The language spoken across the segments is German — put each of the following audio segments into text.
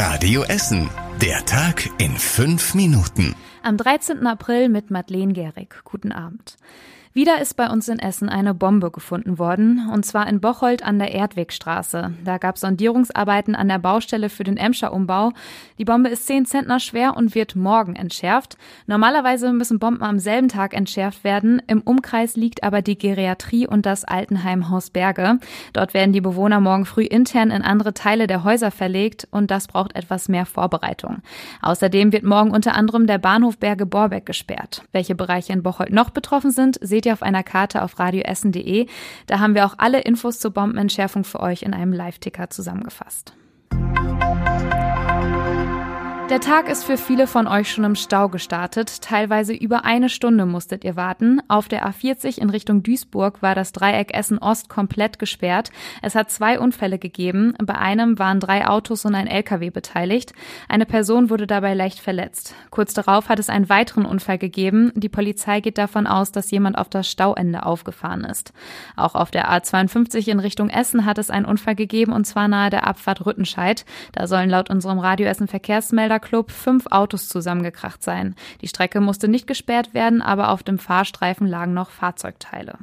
Radio Essen. Der Tag in fünf Minuten. Am 13. April mit Madeleine Gehrig. Guten Abend. Wieder ist bei uns in Essen eine Bombe gefunden worden, und zwar in Bocholt an der Erdwegstraße. Da gab Sondierungsarbeiten an der Baustelle für den Emscher Umbau. Die Bombe ist 10 Zentner schwer und wird morgen entschärft. Normalerweise müssen Bomben am selben Tag entschärft werden. Im Umkreis liegt aber die Geriatrie und das Altenheim Haus Berge. Dort werden die Bewohner morgen früh intern in andere Teile der Häuser verlegt und das braucht etwas mehr Vorbereitung. Außerdem wird morgen unter anderem der Bahnhof Berge Borbeck gesperrt. Welche Bereiche in Bocholt noch betroffen sind, seht ihr auf einer Karte auf radioessen.de. Da haben wir auch alle Infos zur Bombenentschärfung für euch in einem Live-Ticker zusammengefasst. Der Tag ist für viele von euch schon im Stau gestartet. Teilweise über eine Stunde musstet ihr warten. Auf der A40 in Richtung Duisburg war das Dreieck Essen Ost komplett gesperrt. Es hat zwei Unfälle gegeben. Bei einem waren drei Autos und ein LKW beteiligt. Eine Person wurde dabei leicht verletzt. Kurz darauf hat es einen weiteren Unfall gegeben. Die Polizei geht davon aus, dass jemand auf das Stauende aufgefahren ist. Auch auf der A52 in Richtung Essen hat es einen Unfall gegeben und zwar nahe der Abfahrt Rüttenscheid. Da sollen laut unserem Radio Essen Verkehrsmelder Club fünf Autos zusammengekracht sein. Die Strecke musste nicht gesperrt werden, aber auf dem Fahrstreifen lagen noch Fahrzeugteile.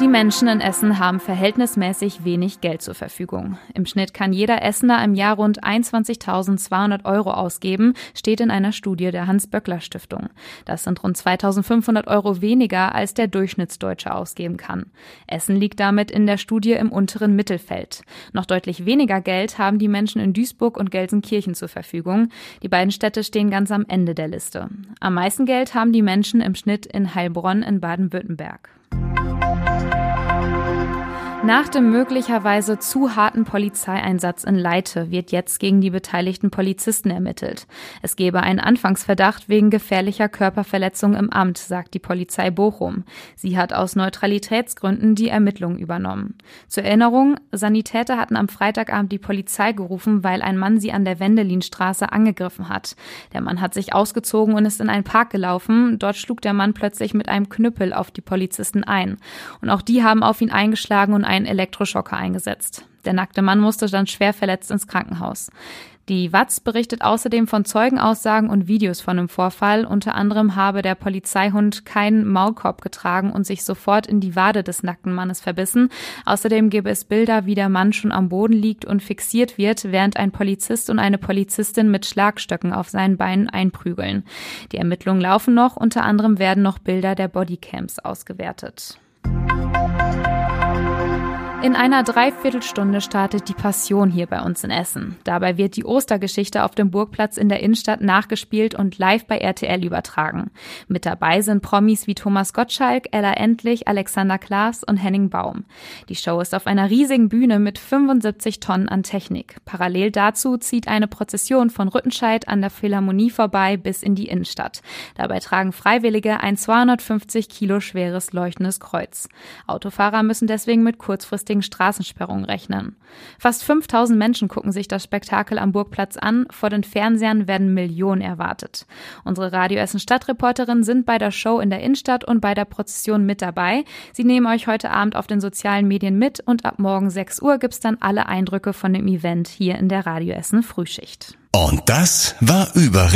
Die Menschen in Essen haben verhältnismäßig wenig Geld zur Verfügung. Im Schnitt kann jeder Essener im Jahr rund 21.200 Euro ausgeben, steht in einer Studie der Hans-Böckler-Stiftung. Das sind rund 2.500 Euro weniger, als der Durchschnittsdeutsche ausgeben kann. Essen liegt damit in der Studie im unteren Mittelfeld. Noch deutlich weniger Geld haben die Menschen in Duisburg und Gelsenkirchen zur Verfügung. Die beiden Städte stehen ganz am Ende der Liste. Am meisten Geld haben die Menschen im Schnitt in Heilbronn in Baden-Württemberg. Nach dem möglicherweise zu harten Polizeieinsatz in Leite wird jetzt gegen die beteiligten Polizisten ermittelt. Es gebe einen Anfangsverdacht wegen gefährlicher Körperverletzung im Amt, sagt die Polizei Bochum. Sie hat aus Neutralitätsgründen die Ermittlungen übernommen. Zur Erinnerung, Sanitäter hatten am Freitagabend die Polizei gerufen, weil ein Mann sie an der Wendelinstraße angegriffen hat. Der Mann hat sich ausgezogen und ist in einen Park gelaufen. Dort schlug der Mann plötzlich mit einem Knüppel auf die Polizisten ein. Und auch die haben auf ihn eingeschlagen und einen Elektroschocker eingesetzt. Der nackte Mann musste dann schwer verletzt ins Krankenhaus. Die Watz berichtet außerdem von Zeugenaussagen und Videos von dem Vorfall. Unter anderem habe der Polizeihund keinen Maulkorb getragen und sich sofort in die Wade des nackten Mannes verbissen. Außerdem gäbe es Bilder, wie der Mann schon am Boden liegt und fixiert wird, während ein Polizist und eine Polizistin mit Schlagstöcken auf seinen Beinen einprügeln. Die Ermittlungen laufen noch. Unter anderem werden noch Bilder der Bodycams ausgewertet. In einer Dreiviertelstunde startet die Passion hier bei uns in Essen. Dabei wird die Ostergeschichte auf dem Burgplatz in der Innenstadt nachgespielt und live bei RTL übertragen. Mit dabei sind Promis wie Thomas Gottschalk, Ella Endlich, Alexander Klaas und Henning Baum. Die Show ist auf einer riesigen Bühne mit 75 Tonnen an Technik. Parallel dazu zieht eine Prozession von Rüttenscheid an der Philharmonie vorbei bis in die Innenstadt. Dabei tragen Freiwillige ein 250 Kilo schweres leuchtendes Kreuz. Autofahrer müssen deswegen mit kurzfristigen kurzfristigen Straßensperrungen rechnen. Fast 5000 Menschen gucken sich das Spektakel am Burgplatz an. Vor den Fernsehern werden Millionen erwartet. Unsere Radio Essen Stadtreporterinnen sind bei der Show in der Innenstadt und bei der Prozession mit dabei. Sie nehmen euch heute Abend auf den sozialen Medien mit und ab morgen 6 Uhr gibt's dann alle Eindrücke von dem Event hier in der Radio Essen Frühschicht. Und das war Überregional.